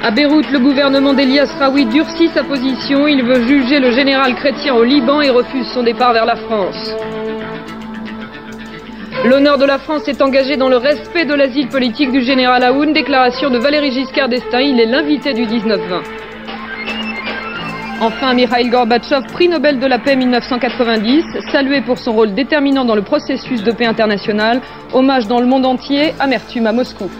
À Beyrouth, le gouvernement d'Elias Raoui durcit sa position. Il veut juger le général chrétien au Liban et refuse son départ vers la France. L'honneur de la France est engagé dans le respect de l'asile politique du général Aoun. Déclaration de Valéry Giscard d'Estaing. Il est l'invité du 19-20. Enfin, Mikhail Gorbatchev, prix Nobel de la paix 1990, salué pour son rôle déterminant dans le processus de paix international. Hommage dans le monde entier, amertume à Moscou.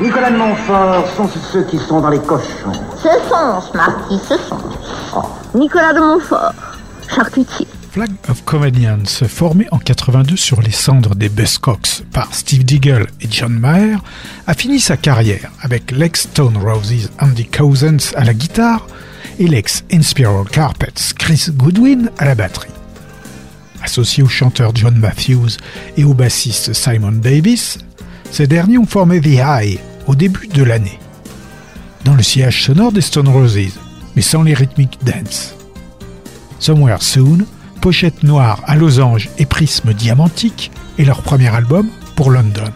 Nicolas de Montfort sont ceux qui sont dans les cochons. Ce sens, Marquis, ce sens. Oh. Nicolas de Montfort, charcutier. Flag of Convenience, formé en 82 sur les cendres des Buzzcocks par Steve Diggle et John Maher, a fini sa carrière avec l'ex Stone Roses Andy Cousins à la guitare et l'ex Inspiral Carpets Chris Goodwin à la batterie. Associé au chanteur John Matthews et au bassiste Simon Davis, ces derniers ont formé The High au début de l'année, dans le sillage sonore des Stone Roses, mais sans les rythmiques dance. Somewhere Soon, pochette noire à losange et prisme diamantique, est leur premier album pour London.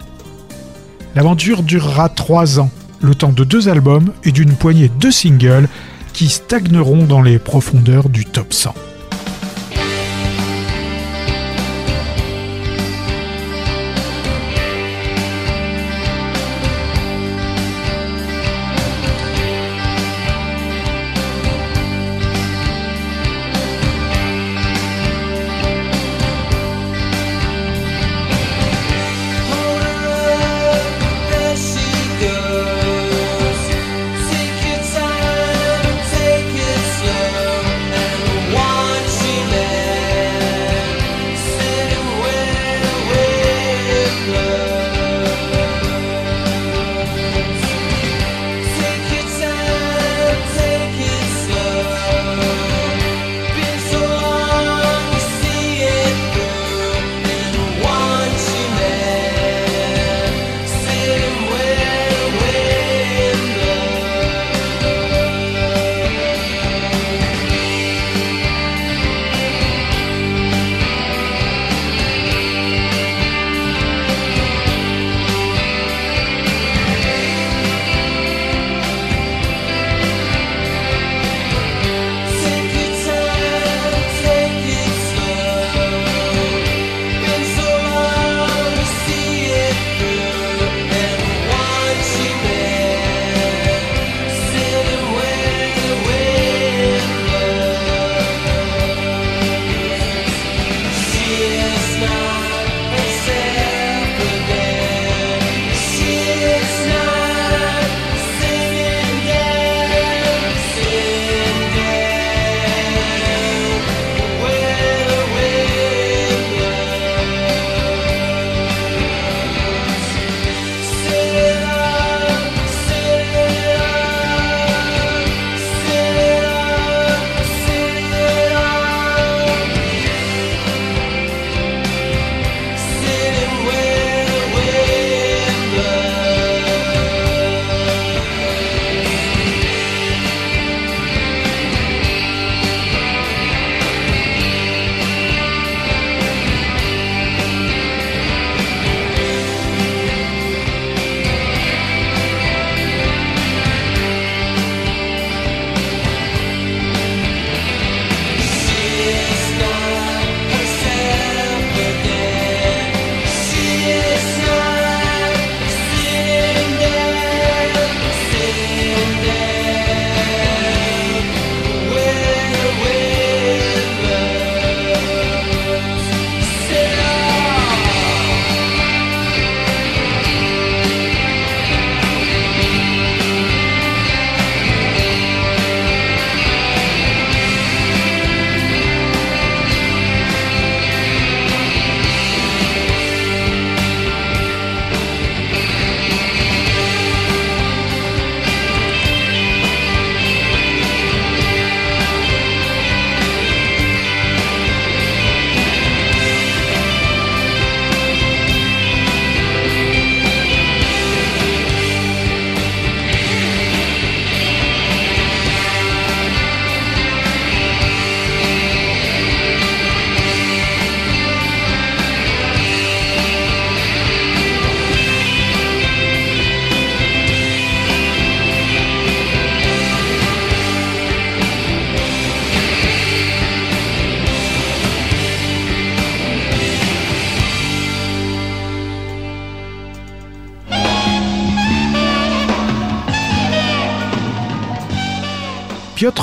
L'aventure durera trois ans, le temps de deux albums et d'une poignée de singles qui stagneront dans les profondeurs du top 100.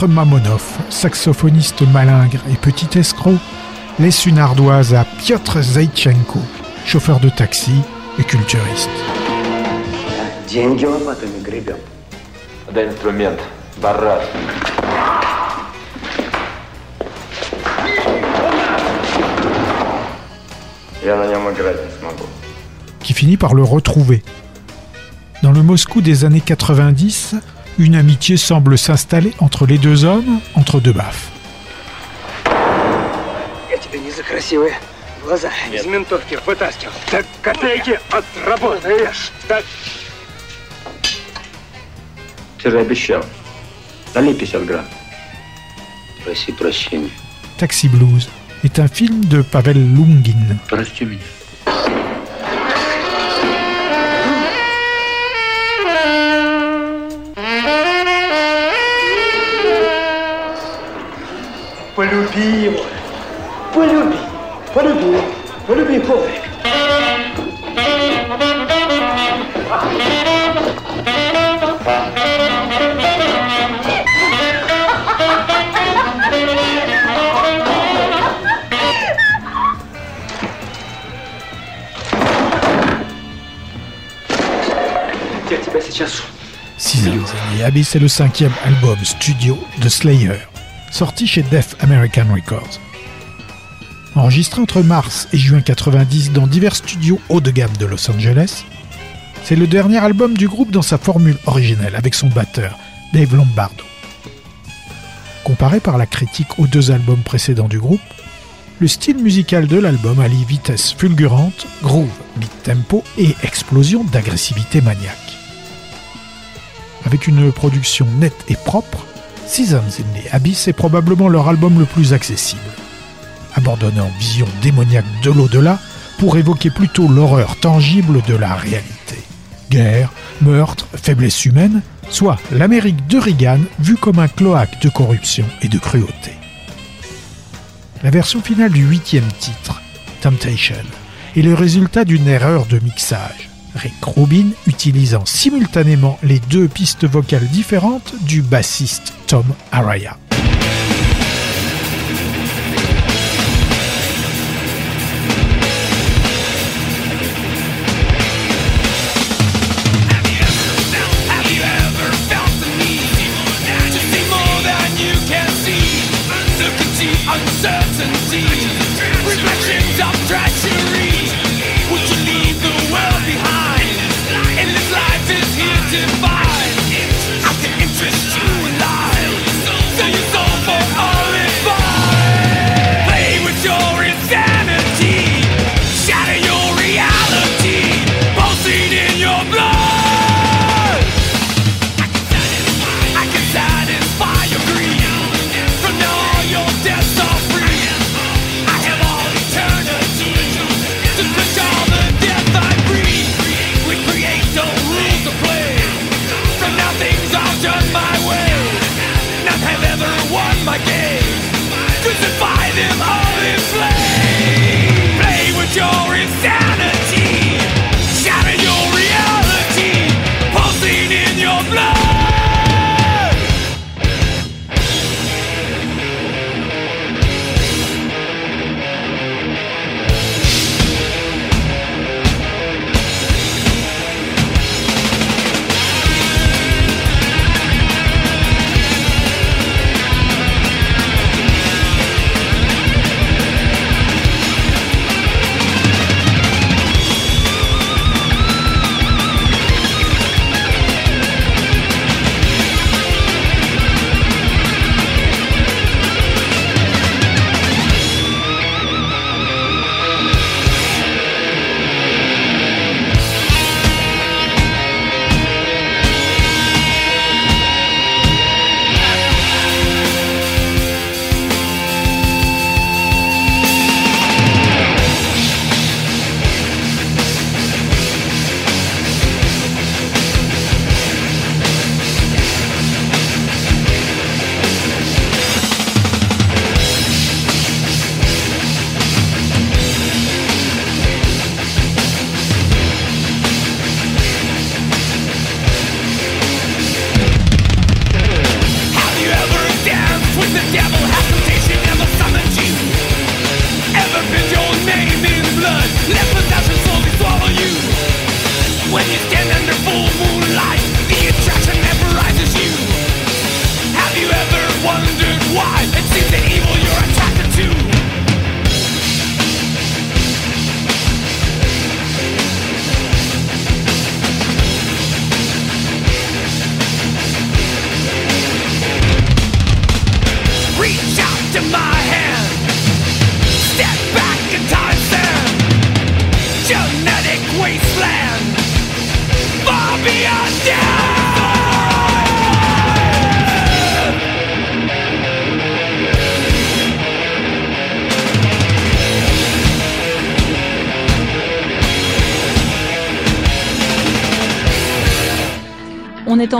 Mamonov, saxophoniste malingre et petit escroc, laisse une ardoise à Piotr Zaitchenko, chauffeur de taxi et culturiste. Qui finit par le retrouver. Dans le Moscou des années 90, une amitié semble s'installer entre les deux hommes, entre deux baffes. Taxi Blues est un film de Pavel Lungin. Poiloubi, Poiloubi, Poiloubi, Poiloubi, pauvre. Abyss est le cinquième album studio de Slayer sorti chez Def American Records. Enregistré entre mars et juin 90 dans divers studios haut de gamme de Los Angeles, c'est le dernier album du groupe dans sa formule originelle avec son batteur, Dave Lombardo. Comparé par la critique aux deux albums précédents du groupe, le style musical de l'album allie vitesse fulgurante, groove, mid-tempo et explosion d'agressivité maniaque. Avec une production nette et propre, Seasons in the Abyss est probablement leur album le plus accessible. Abandonnant vision démoniaque de l'au-delà pour évoquer plutôt l'horreur tangible de la réalité. Guerre, meurtre, faiblesse humaine, soit l'Amérique de Reagan vue comme un cloaque de corruption et de cruauté. La version finale du huitième titre, Temptation, est le résultat d'une erreur de mixage. Rick Rubin utilisant simultanément les deux pistes vocales différentes du bassiste Tom Araya.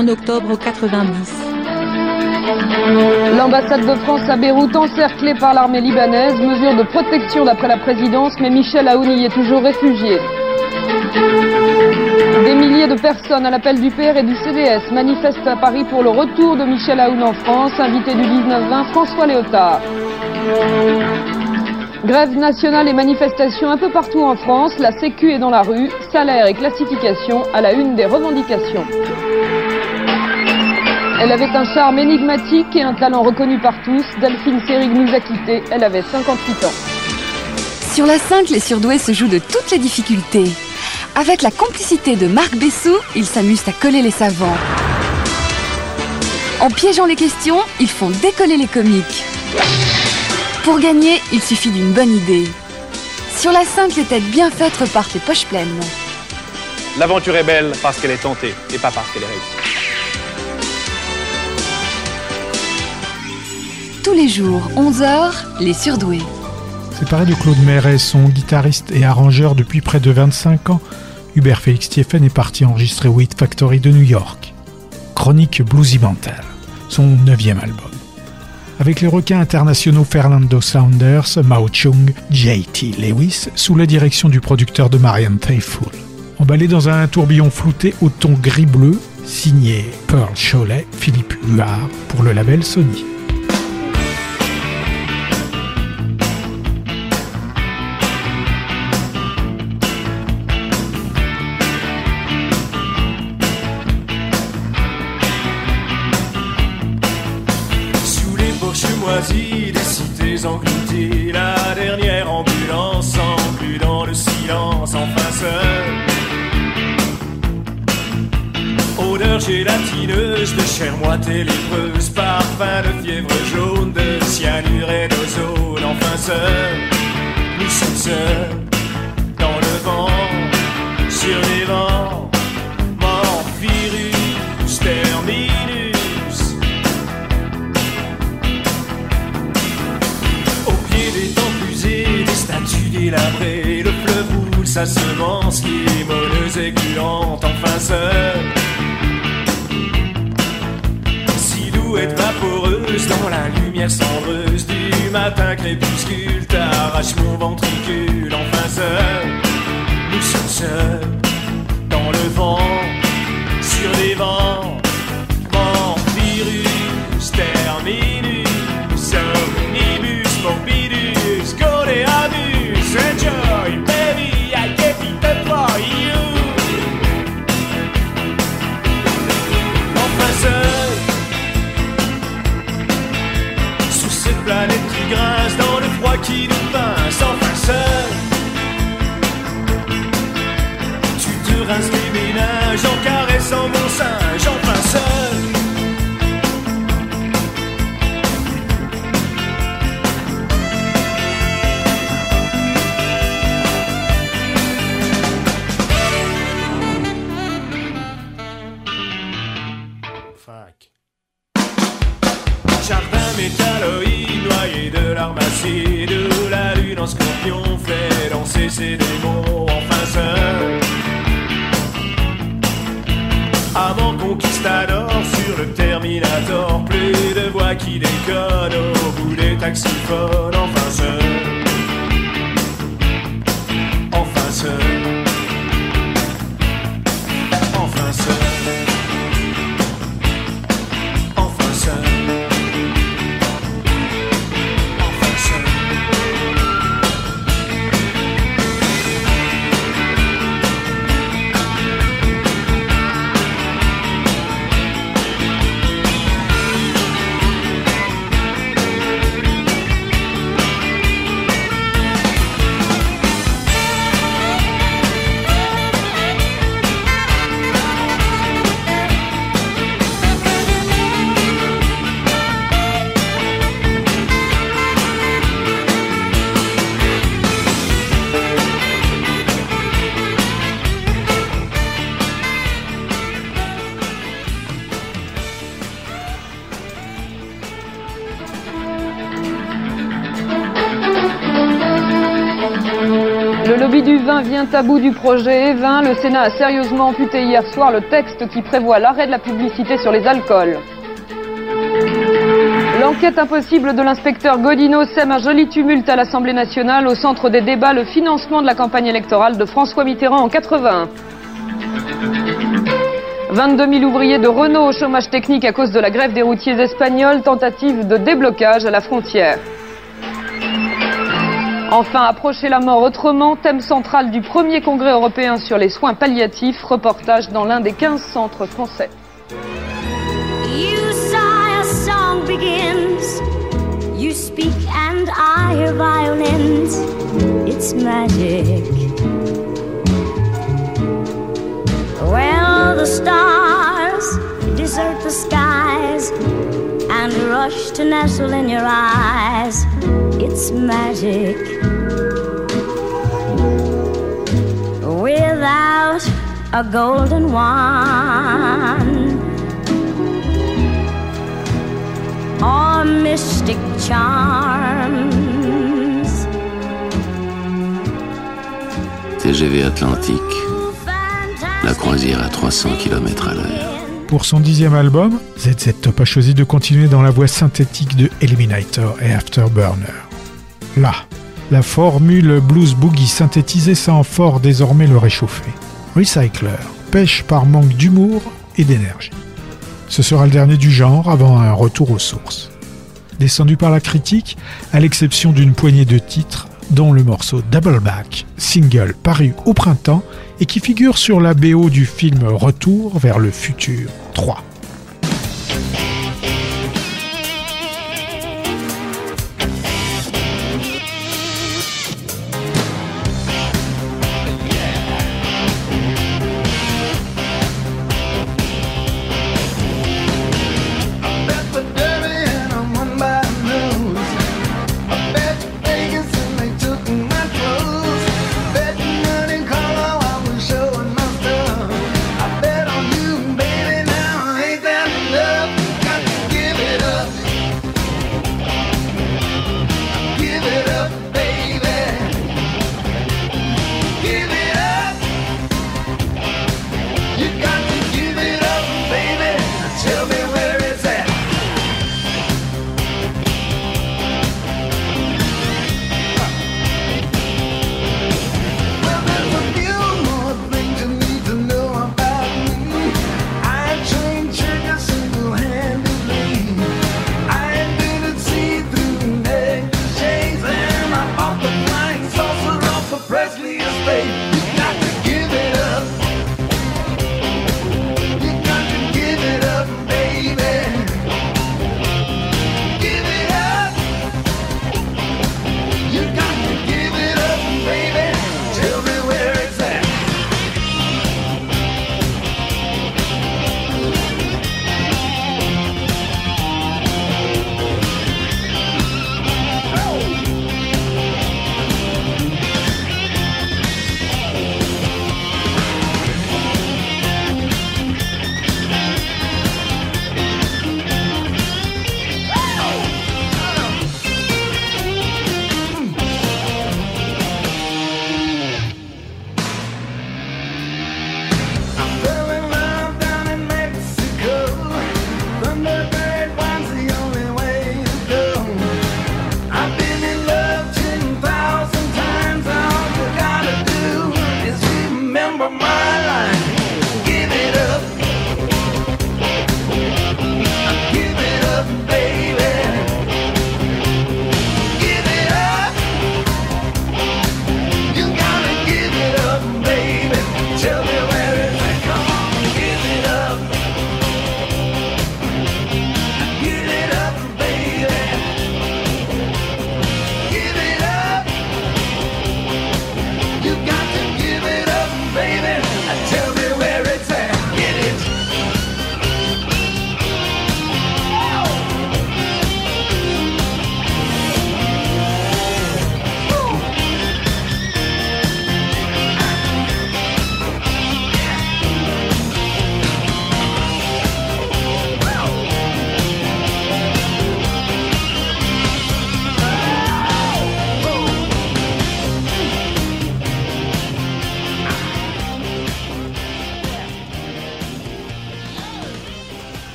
En octobre 90. L'ambassade de France à Beyrouth encerclée par l'armée libanaise, mesure de protection d'après la présidence, mais Michel Aoun y est toujours réfugié. Des milliers de personnes à l'appel du PR et du CDS manifestent à Paris pour le retour de Michel Aoun en France, invité du 19-20 François Léotard. Grève nationale et manifestations un peu partout en France, la Sécu est dans la rue, salaire et classification à la une des revendications. Elle avait un charme énigmatique et un talent reconnu par tous. Delphine Seyrig nous a quittés, elle avait 58 ans. Sur la 5, les surdoués se jouent de toutes les difficultés. Avec la complicité de Marc Bessou, ils s'amusent à coller les savants. En piégeant les questions, ils font décoller les comiques. Pour gagner, il suffit d'une bonne idée. Sur la 5, les têtes bien faites repartent les poches pleines. L'aventure est belle parce qu'elle est tentée et pas parce qu'elle est réussie. Tous les jours, 11h, les surdoués. Séparé de Claude Méret, son guitariste et arrangeur depuis près de 25 ans, Hubert Félix Thieffen est parti enregistrer Wheat Factory de New York. Chronique Bluesy Mental, son neuvième album. Avec les requins internationaux Fernando Saunders, Mao Chung, J.T. Lewis, sous la direction du producteur de Marianne Faithfull. Emballé dans un tourbillon flouté au ton gris-bleu, signé Pearl Cholet, Philippe Huard, pour le label Sony. Des cités englouties, la dernière ambulance plus dans le silence, enfin seul. Odeur gélatineuse de chair moite et lépreuse, parfum de fièvre jaune, de cyanure et d'ozone, enfin seul. Nous sommes seuls dans le vent, sur les vents, délabrées, le fleuve roule sa semence limoneuse et gluante, enfin seul. Silhouette vaporeuse dans la lumière cendreuse du matin crépuscule, t'arrache mon ventricule, enfin seul. Nous sommes seuls dans le vent, sur les vents, grince, dans le froid qui nous pince, conquistador sur le Terminator. Plus de voix qui déconnent au bout des taxiphones. Enfin seul Enfin seul 20 vient à bout du projet E20. Le Sénat a sérieusement amputé hier soir le texte qui prévoit l'arrêt de la publicité sur les alcools. L'enquête impossible de l'inspecteur Godino sème un joli tumulte à l'Assemblée nationale. Au centre des débats, le financement de la campagne électorale de François Mitterrand en 80. 22 000 ouvriers de Renault au chômage technique à cause de la grève des routiers espagnols. Tentative de déblocage à la frontière. Enfin, approcher la mort autrement, thème central du premier congrès européen sur les soins palliatifs, reportage dans l'un des 15 centres français. Well, the stars desert the skies and rush to nestle in your eyes. It's magic. Without a golden wand or mystic charms. TGV Atlantique, la croisière à 300 km à l'heure. Pour son dixième album, ZZ Top a choisi de continuer dans la voix synthétique de Eliminator et Afterburner. Là, la formule blues boogie synthétisée sent fort désormais le réchauffer. Recycler pêche par manque d'humour et d'énergie. Ce sera le dernier du genre avant un retour aux sources. Descendu par la critique, à l'exception d'une poignée de titres, dont le morceau Double Back, single paru au printemps et qui figure sur la BO du film Retour vers le futur 3.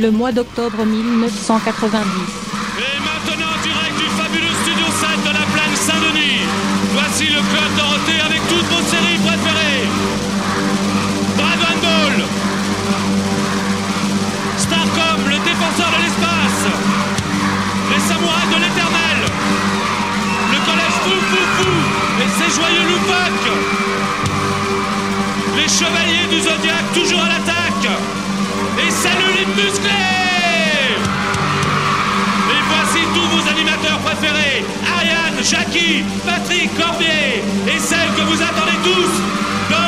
Le mois d'octobre 1990. Jackie, Patrick Corbier, et celle que vous attendez tous, Dorothée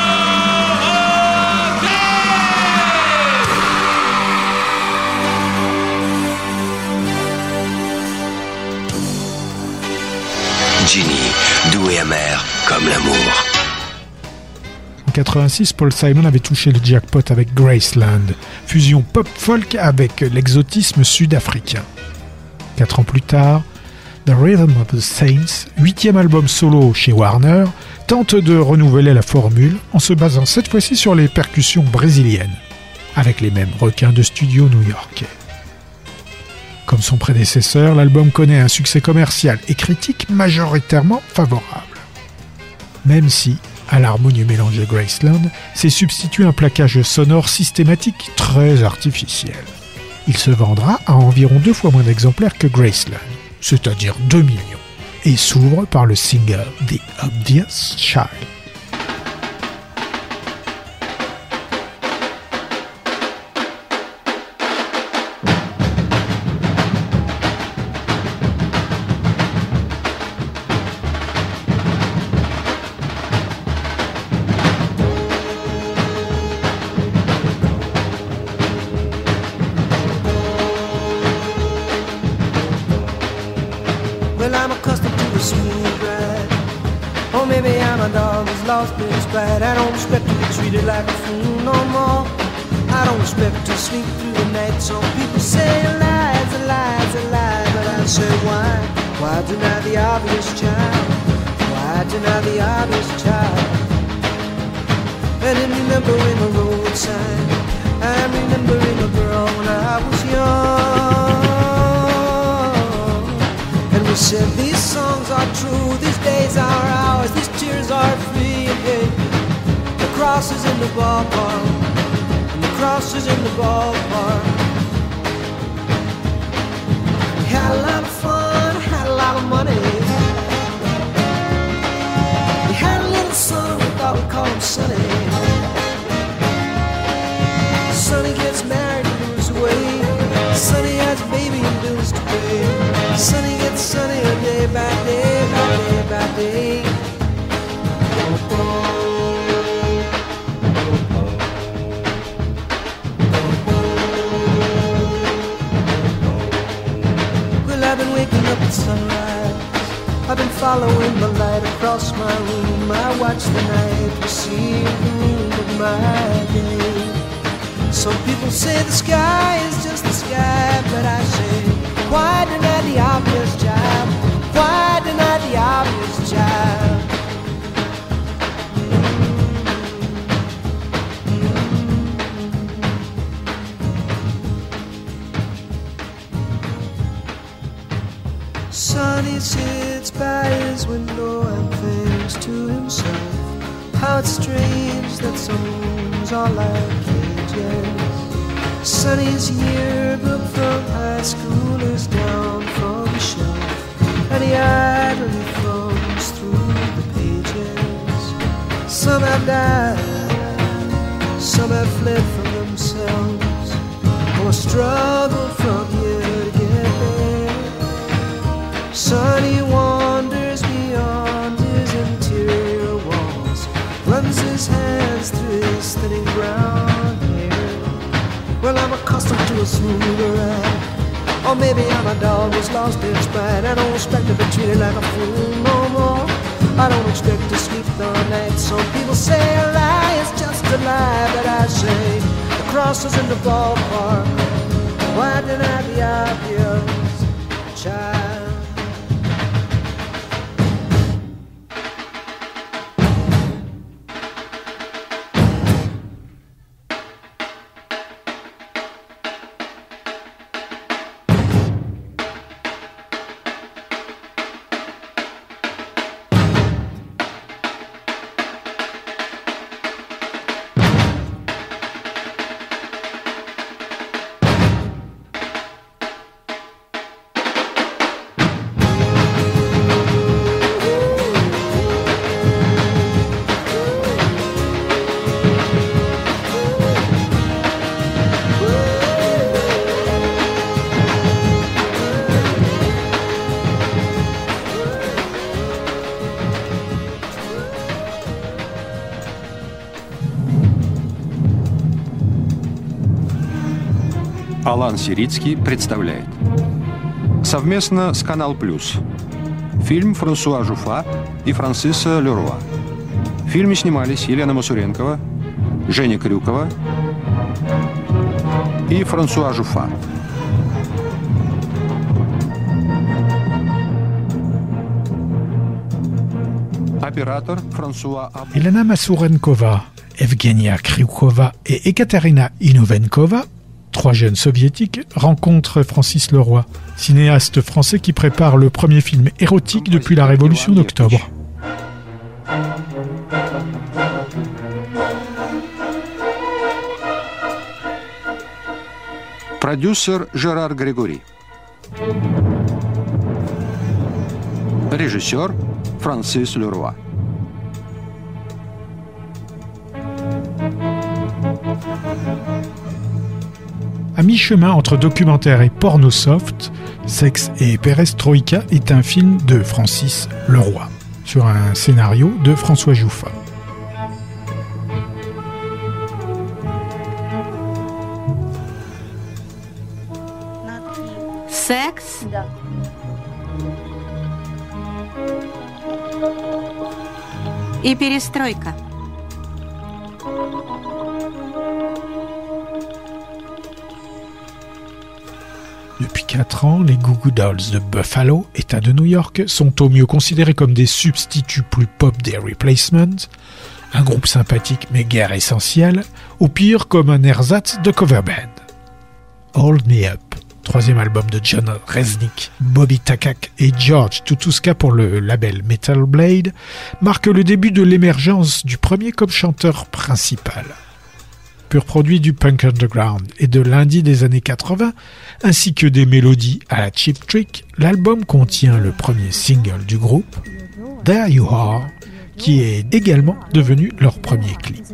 Ginny, doux et amer comme l'amour. En 86, Paul Simon avait touché le jackpot avec Graceland, fusion pop-folk avec l'exotisme sud-africain. Quatre ans plus tard, The Rhythm of the Saints, huitième album solo chez Warner, tente de renouveler la formule en se basant cette fois-ci sur les percussions brésiliennes, avec les mêmes requins de studio new-yorkais. Comme son prédécesseur, l'album connaît un succès commercial et critique majoritairement favorable. Même si, à l'harmonieux mélange de Graceland, s'est substitué un plaquage sonore systématique très artificiel. Il se vendra à environ deux fois moins d'exemplaires que Graceland, c'est-à-dire 2 millions, et s'ouvre par le single The Obvious Child. Say why? Why deny the obvious child? Why deny the obvious child? And in remembering a road sign, I'm remembering a girl when I was young. And we said these songs are true, these days are ours, these tears are free. Hey, the cross is in the ballpark, and the cross is in the ballpark. Had a lot of fun, had a lot of money. Had a little son, we thought we'd call him gets married and moves away. Has a baby and bills to pay. Gets sunnier day by day by day by day. Sunrise. I've been following the light across my room. I watch the night receive the moon of my day. Some people say the sky is just the sky, but I say, why deny the obvious job? Why deny the obvious job? That rooms are like cages. Sonny's yearbook from high school is down from the shelf, and he idly thumbs through the pages. Some have died, some have fled from themselves, or struggled To a smoother ride. Or maybe I'm a dog who's lost its pride. I don't expect to be treated like a fool no more. I don't expect to sleep the night. Some people say a lie is just a lie, but I say the cross is in the ballpark. Why deny the obvious, Алан Сирицкий представляет. Совместно с Канал Плюс Фильм Франсуа Жуфа и Франсиса Леруа. В фильме снимались Елена Масуренкова, Женя Крюкова и Франсуа Жуфа. Оператор Франсуа Аб... Elena Masurenkova, Evgenia Kryukova et Ekaterina Inovenkova, trois jeunes soviétiques, rencontrent Francis Leroy, cinéaste français qui prépare le premier film érotique depuis la Révolution d'octobre. Продюсер Жерар Григори. Режиссер Франсис Леруа. Mi-chemin entre documentaire et porno soft, Sexe et Perestroïka est un film de Francis Leroy, sur un scénario de François Jouffa. Sexe et Perestroïka. 4 ans, les Goo Goo Dolls de Buffalo, État de New York, sont au mieux considérés comme des substituts plus pop des Replacements, un groupe sympathique mais guère essentiel, au pire comme un ersatz de cover band. Hold Me Up, troisième album de John Resnick, Bobby Takak et George Tutuska pour le label Metal Blade, marque le début de l'émergence du premier comme chanteur principal. Pur produit du punk underground et de l'indie des années 80, ainsi que des mélodies à la Cheap Trick, l'album contient le premier single du groupe, There You Are, qui est également devenu leur premier clip.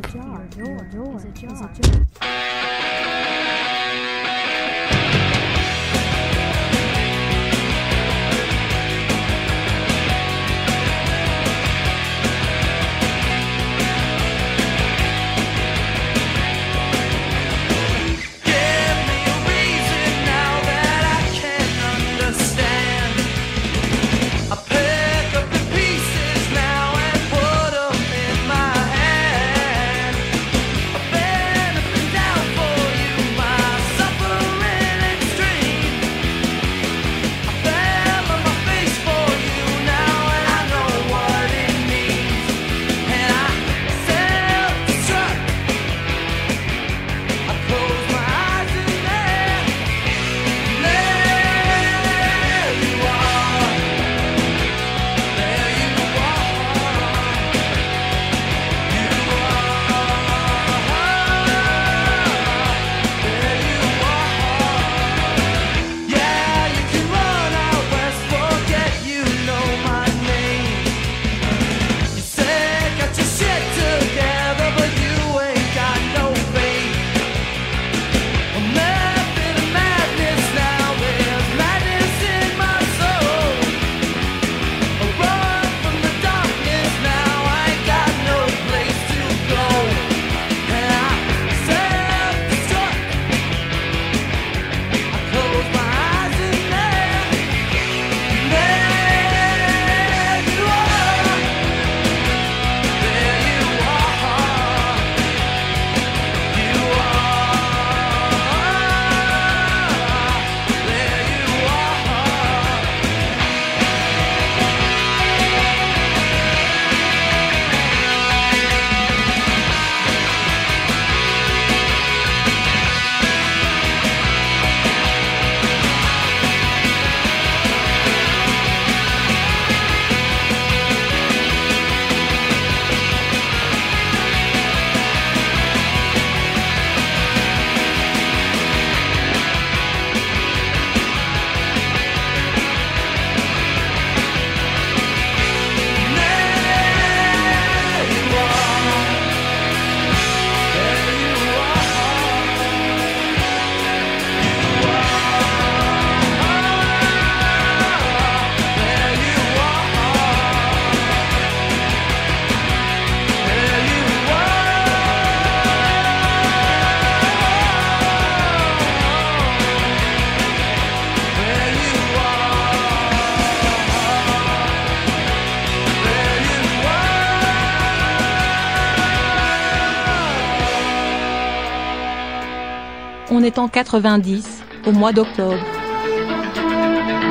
En 90, au mois d'octobre.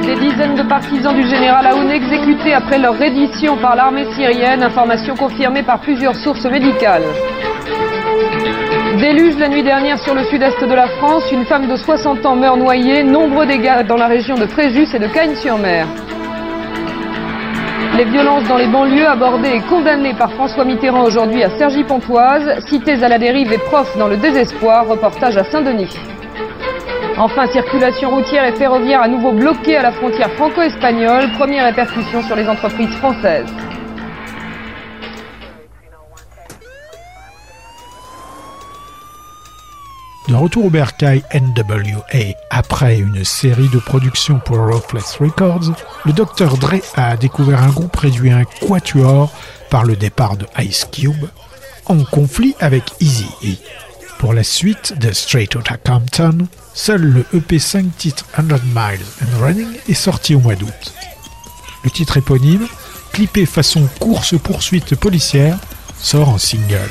Des dizaines de partisans du général Aoun exécutés après leur reddition par l'armée syrienne, information confirmée par plusieurs sources médicales. Déluge la nuit dernière sur le sud-est de la France, une femme de 60 ans meurt noyée, nombreux dégâts dans la région de Fréjus et de Cagnes-sur-Mer. Les violences dans les banlieues abordées et condamnées par François Mitterrand aujourd'hui à Cergy-Pontoise, cités à la dérive et profs dans le désespoir, reportage à Saint-Denis. Enfin, circulation routière et ferroviaire à nouveau bloquée à la frontière franco-espagnole, première répercussion sur les entreprises françaises. De retour au bercail NWA après une série de productions pour Ruthless Records, le Dr. Dre a découvert un groupe réduit à un quatuor par le départ de Ice Cube, en conflit avec Easy-E. Pour la suite de Straight Outta Compton, seul le EP 5 titres 100 Miles and Running est sorti au mois d'août. Le titre éponyme, clippé façon course-poursuite policière, sort en single.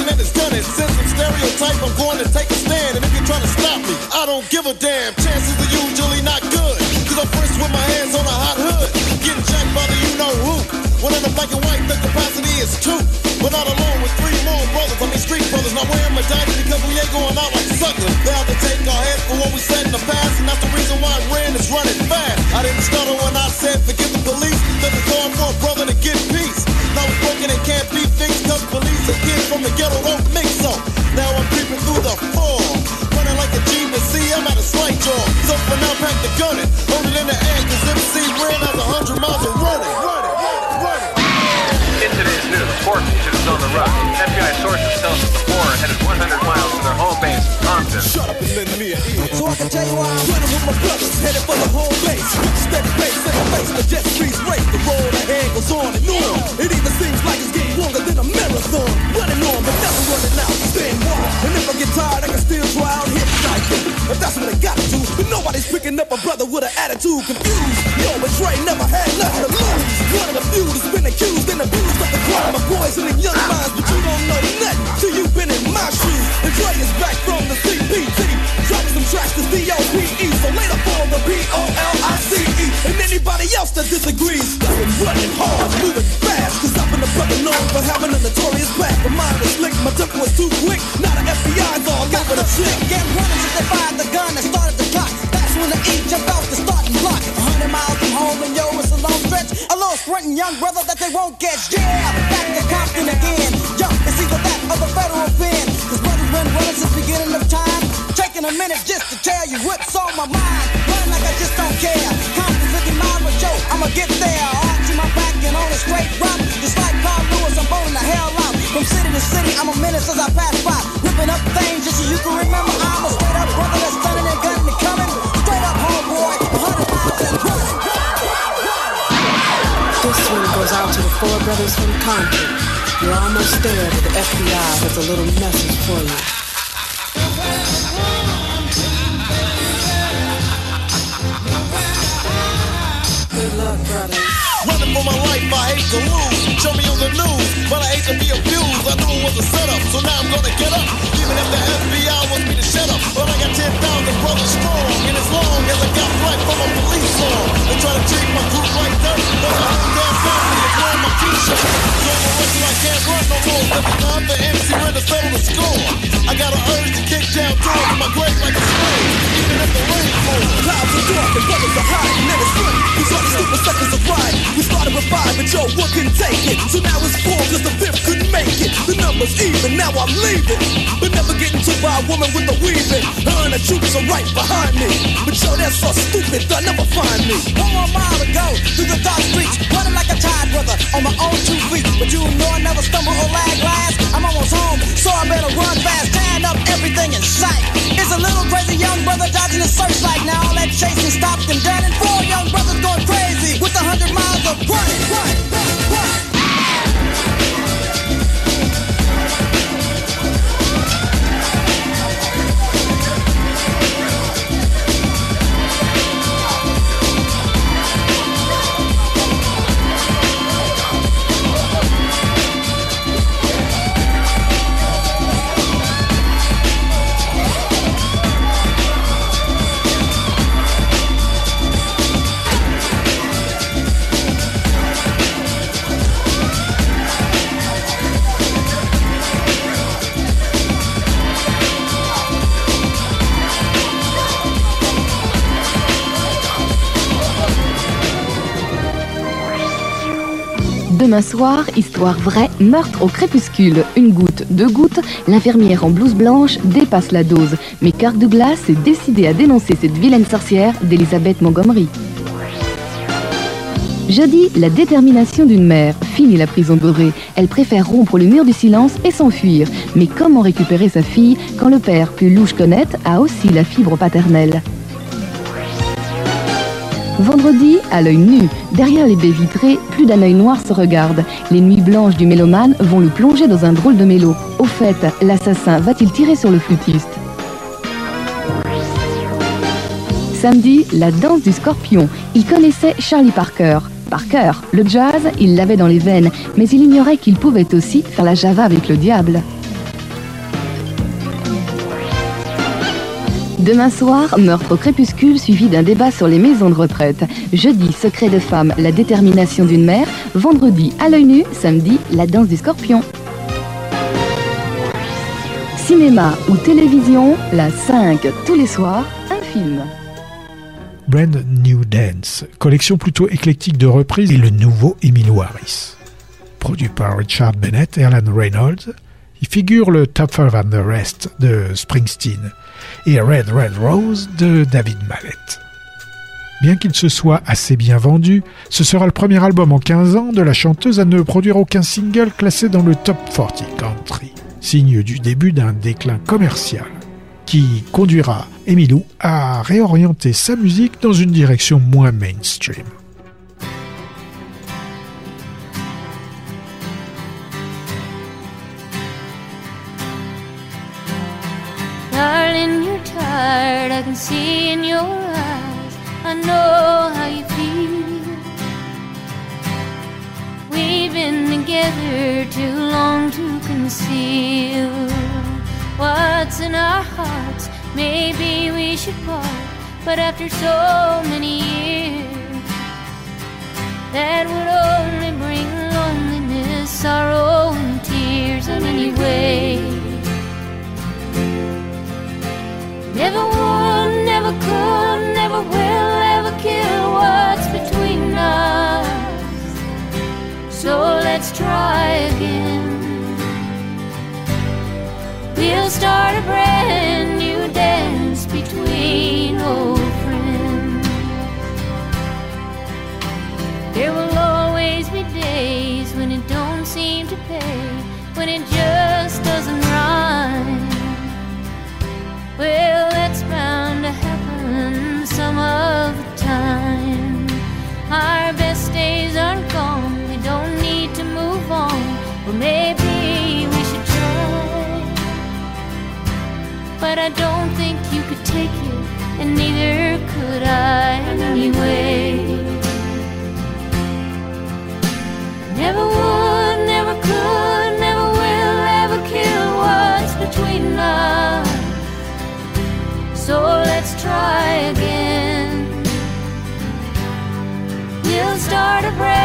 That is done it. Since I'm stereotype, I'm going to take a stand. And if you're trying to stop me, I don't give a damn. Chances are usually not good. Cause I'm first with my hands on a hot hood. Getting jacked by the you know who. One in the black and white, the capacity is two. But not alone with three more brothers. I mean street brothers. Not wearing medallions because we ain't going out like suckers. They have to take our head for what we said in the past. And that's the reason why Ren is running fast. I didn't stutter when I said forgive headed 100 miles to their home base, Compton. Shut up and lend me an ear. So I can tell you why I'm running with my brothers, headed for the home base. Steady pace in the face, the jet streets race. The road ahead goes on and on. It even seems like it's getting longer than a marathon. Running on, but never running out. Staying wild. And if I get tired, I can still try out hitchhiking. If that's what I got to, do. but nobody's picking up a brother with an attitude confused. Yo, but Trey never had nothing to lose. One of the few that's been accused and abused of the crime of poison and young minds, my shoes. And Dre is back from the CPT, dropping some tracks to D-O-P-E. So later for the P-O-L-I-C-E. And anybody else that disagrees, been running hard, moving fast. Cause I've been a brother known for having a notorious past. My mind was slick, my temper was too quick. Not Now the FBI's all over the shit. Get running since they fired the gun and started the clock. That's when the E jumped off the starting block. A hundred miles from home and yo, it's a long stretch. A little sprinting young brother that they won't catch. Yeah, back to Compton again. Been running beginning of time. Taking a minute just to tell you what's on my mind. Run like I just don't care. 50 miles with Joe, I'ma get there. Arch to my back and on a straight route. Just like Carl Lewis, I'm bowling the hell out. From city to city, I'm a menace as I pass by. Ripping up things just so you can remember I'm a straight up brother that's stunning and gunning and coming. Straight up homeboy, 100 miles and running. This one goes out to the four brothers from Compton. You're almost there, but the FBI has a little message for you. luck, brother. Running for my life, I hate to lose. Show me on the news, but I hate to be abused. I knew it was a setup, so now I'm gonna get up. Even if the FBI wants me to shut up, but I got 10,000 brothers strong. And as long as I got flack from a police song, they try to treat my group like dirt. But my whole damn family is wearing my t-shirt. So I'm a wrestler, I can't run no more. Every time the MC ran to settle the score. I got an urge to kick down doors in my grave like a slave. Even if the rain falls. Clouds are dark and brothers are hiding in the sun. These are the stupid suckers of ride. We started with five, but yo, one couldn't take it. So now it's four, cause the fifth couldn't make it. The number's even, now I'm leaving. But never getting to by a woman with a weaving. Her and the troops are right behind me. But yo, that's so stupid, they'll never find me. One more mile to go through the dark streets, running like a tide brother on my own two feet. But you know I never stumble or lag last. I'm almost home, so I better run fast, tying up everything in sight. It's a little crazy young brother dodging the searchlight. Now all that chasing stopped and done, and four young brothers going crazy with a hundred miles of running. Run, run, run. Demain soir, histoire vraie, meurtre au crépuscule. Une goutte, deux gouttes, l'infirmière en blouse blanche dépasse la dose. Mais Kirk Douglas est décidé à dénoncer cette vilaine sorcière d'Elizabeth Montgomery. Jeudi, la détermination d'une mère. Fini la prison dorée. Elle préfère rompre le mur du silence et s'enfuir. Mais comment récupérer sa fille quand le père, plus louche qu'honnête, a aussi la fibre paternelle? Vendredi, à l'œil nu, derrière les baies vitrées, plus d'un œil noir se regarde. Les nuits blanches du mélomane vont le plonger dans un drôle de mélo. Au fait, l'assassin va-t-il tirer sur le flûtiste? Samedi, la danse du scorpion. Il connaissait Charlie Parker. Parker, le jazz, il l'avait dans les veines, mais il ignorait qu'il pouvait aussi faire la java avec le diable. Demain soir, meurtre au crépuscule suivi d'un débat sur les maisons de retraite. Jeudi, secret de femme, la détermination d'une mère. Vendredi, à l'œil nu. Samedi, la danse du scorpion. Cinéma ou télévision, la 5, tous les soirs, un film. Brand New Dance, collection plutôt éclectique de reprises et le nouveau Emilio Harris. Produit par Richard Bennett et Alan Reynolds, il figure le Tougher Than the Rest de Springsteen et Red Red Rose de David Mallet. Bien qu'il se soit assez bien vendu, ce sera le premier album en 15 ans de la chanteuse à ne produire aucun single classé dans le top 40 country, signe du début d'un déclin commercial qui conduira Emilou à réorienter sa musique dans une direction moins mainstream. You're I can see in your eyes. I know how you feel. We've been together too long to conceal what's in our hearts. Maybe we should part, but after so many years, that would only bring loneliness, sorrow, and tears. And anyway, never would, never could, never will ever kill what's between us. So let's try again. We'll start a brand new dance between old friends. There will always be days when it don't seem to pay, when it just I don't think you could take it, and neither could I anyway. Never would, never could, never will ever kill what's between us. So let's try again. We'll start a brand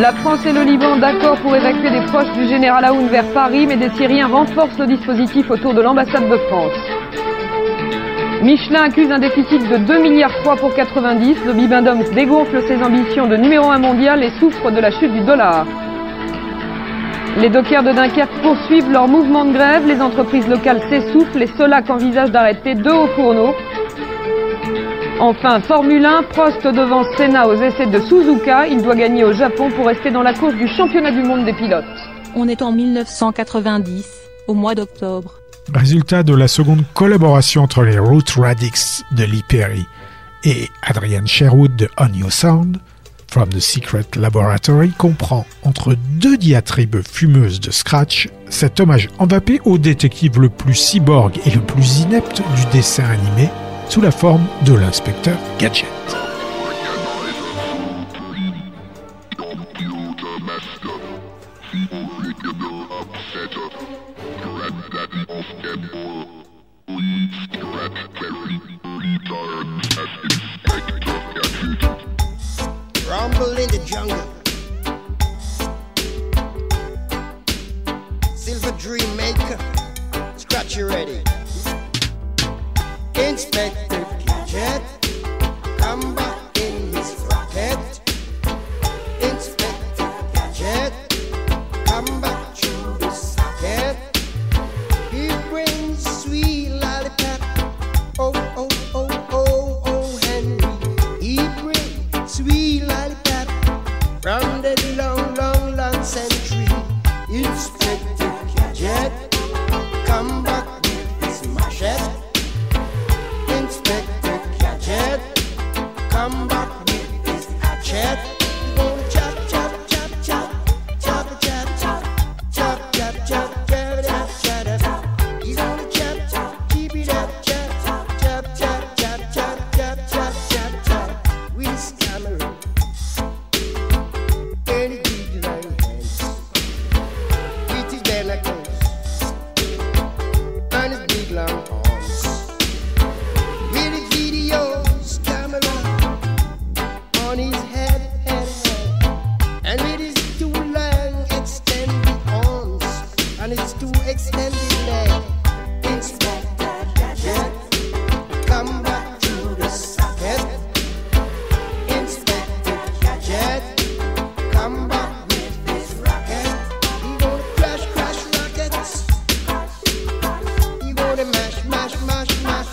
La France et le Liban d'accord pour évacuer des proches du général Aoun vers Paris, mais des Syriens renforcent le dispositif autour de l'ambassade de France. Michelin accuse un déficit de 2 milliards 3 pour 90. Le Bibendum dégonfle ses ambitions de numéro 1 mondial et souffre de la chute du dollar. Les dockers de Dunkerque poursuivent leur mouvement de grève. Les entreprises locales s'essoufflent. Les Solac envisagent d'arrêter deux hauts fourneaux. Enfin, Formule 1, Prost devant Senna aux essais de Suzuka. Il doit gagner au Japon pour rester dans la course du championnat du monde des pilotes. On est en 1990, au mois d'octobre. Résultat de la seconde collaboration entre les Root Radix de Lee Perry et Adrian Sherwood de On Your Sound, From the Secret Laboratory comprend, entre deux diatribes fumeuses de Scratch, cet hommage envapé au détective le plus cyborg et le plus inepte du dessin animé, sous la forme de l'inspecteur Gadget.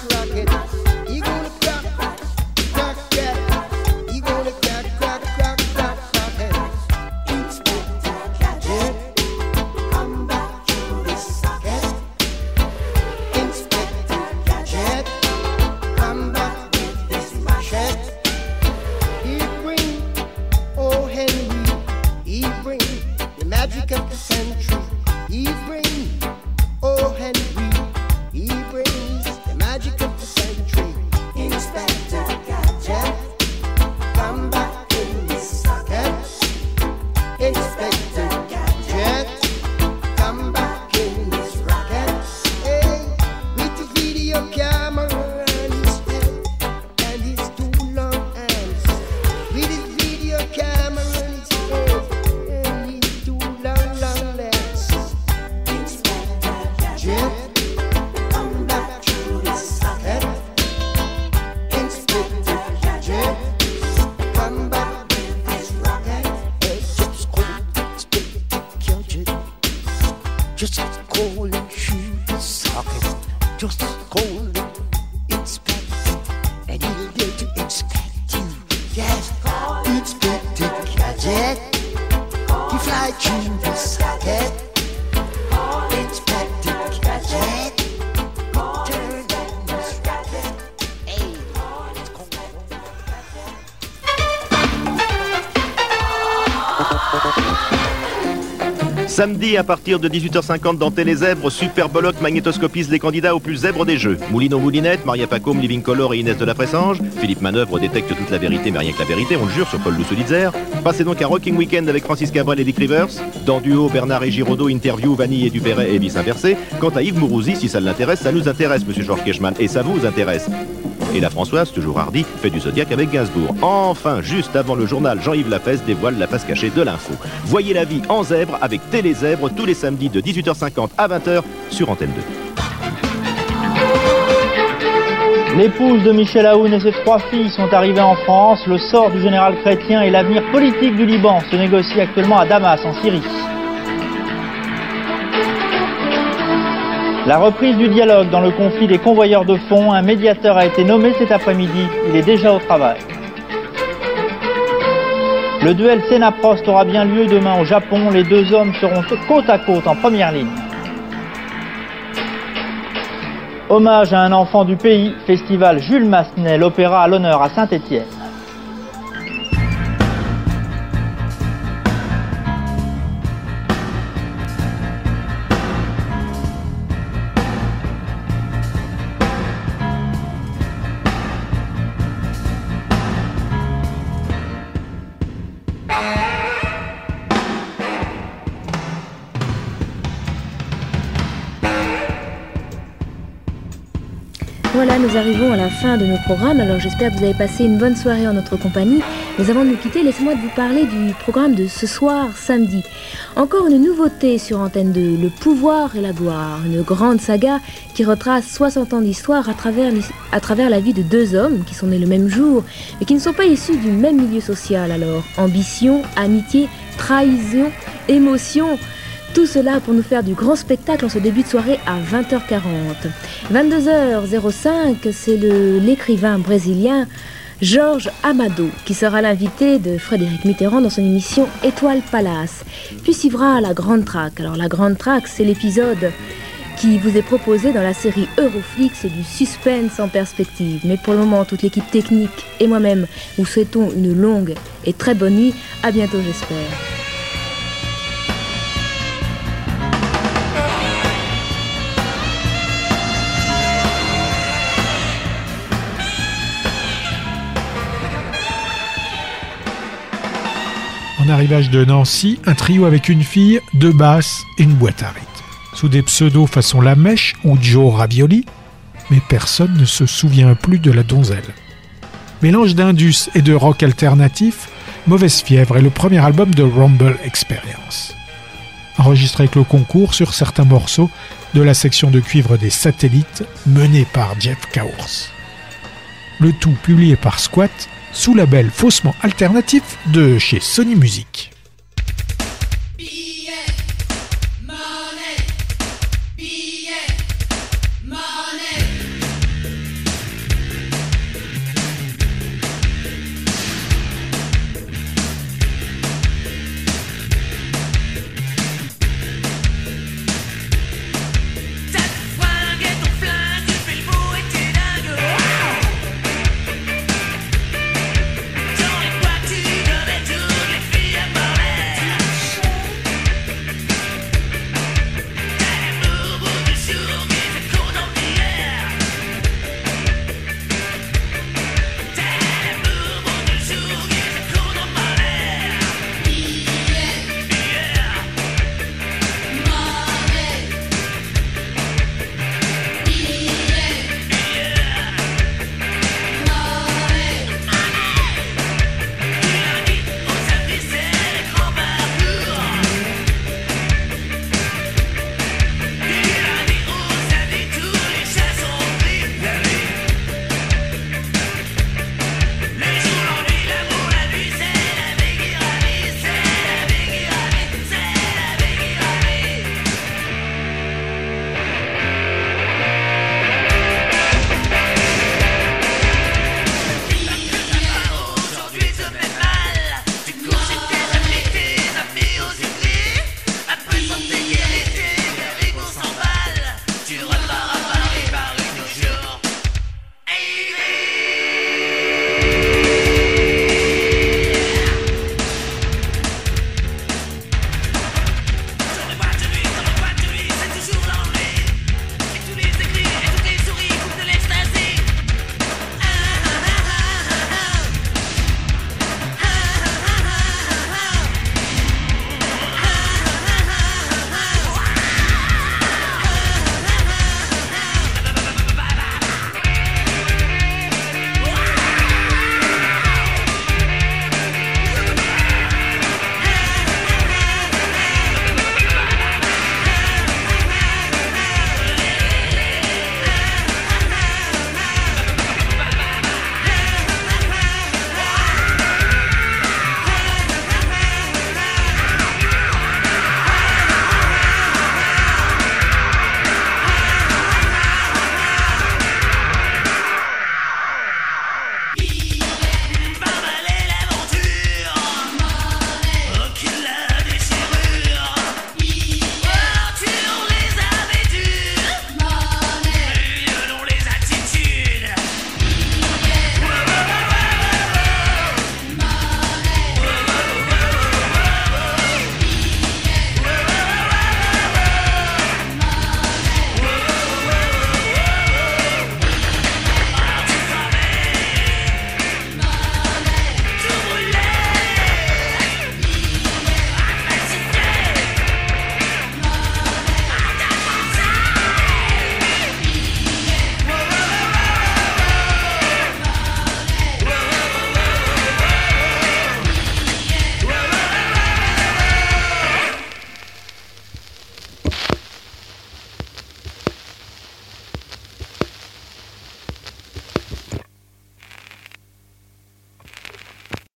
Rocket. Samedi à partir de 18h50 dans Télézèbre, Super Bollock magnétoscopise les candidats aux plus zèbres des jeux. Moulineau Moulinette, Maria Pacôme, Living Color et Inès de la Fressange. Philippe Manœuvre détecte toute la vérité mais rien que la vérité, on le jure sur Paul Lousolitzer. Passez donc un Rocking Weekend avec Francis Cabrel et Dick Rivers. Dans Duo, Bernard et Giraudot interview Vanille et Dupéret et vice inversé. Quant à Yves Mourouzi, si ça l'intéresse, ça nous intéresse, monsieur Georges Kechman, et ça vous intéresse. Et la Françoise, toujours hardie, fait du Zodiac avec Gainsbourg. Enfin, juste avant le journal, Jean-Yves Lafesse dévoile la face cachée de l'info. Voyez la vie en zèbre avec Télézèbre tous les samedis de 18h50 à 20h sur Antenne 2. L'épouse de Michel Aoun et ses trois filles sont arrivées en France. Le sort du général chrétien et l'avenir politique du Liban se négocient actuellement à Damas, en Syrie. La reprise du dialogue dans le conflit des convoyeurs de fonds, un médiateur a été nommé cet après-midi. Il est déjà au travail. Le duel Sénaprost aura bien lieu demain au Japon. Les deux hommes seront côte à côte en première ligne. Hommage à un enfant du pays, festival Jules Massenet, l'opéra à l'honneur à Saint-Étienne. De nos programmes. Alors j'espère que vous avez passé une bonne soirée en notre compagnie. Mais avant de nous quitter, laissez-moi vous parler du programme de ce soir, samedi. Encore une nouveauté sur Antenne 2, Le pouvoir et la gloire, une grande saga qui retrace 60 ans d'histoire à travers, à travers la vie de deux hommes qui sont nés le même jour, mais qui ne sont pas issus du même milieu social. Alors, ambition, amitié, trahison, émotion. Tout cela pour nous faire du grand spectacle en ce début de soirée à 20h40. 22h05, c'est l'écrivain brésilien Georges Amado qui sera l'invité de Frédéric Mitterrand dans son émission Étoile Palace. Puis suivra la Grande Traque. Alors la Grande Traque, c'est l'épisode qui vous est proposé dans la série Euroflix du suspense en perspective. Mais pour le moment, toute l'équipe technique et moi-même vous souhaitons une longue et très bonne nuit. À bientôt, j'espère. Arrivage de Nancy, un trio avec une fille, deux basses et une boîte à rythme. Sous des pseudos façon La Mèche ou Joe Ravioli, mais personne ne se souvient plus de la donzelle. Mélange d'indus et de rock alternatif, Mauvaise Fièvre est le premier album de Rumble Experience. Enregistré avec le concours sur certains morceaux de la section de cuivre des satellites menée par Jeff Kaurs. Le tout publié par Squat sous label faussement alternatif de chez Sony Music.